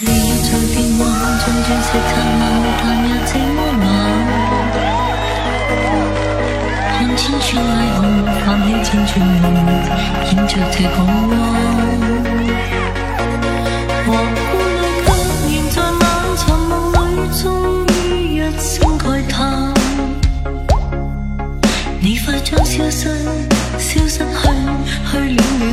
你要在变幻，像钻石灿烂，但也这么晚。看千串霓虹，泛起千串梦，演着这港湾。和孤女却仍在漫长梦里，终于一声慨叹。你快将消失，消失去，去了了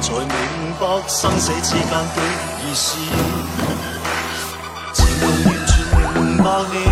才明白生死之间的意思。情浓完全明白你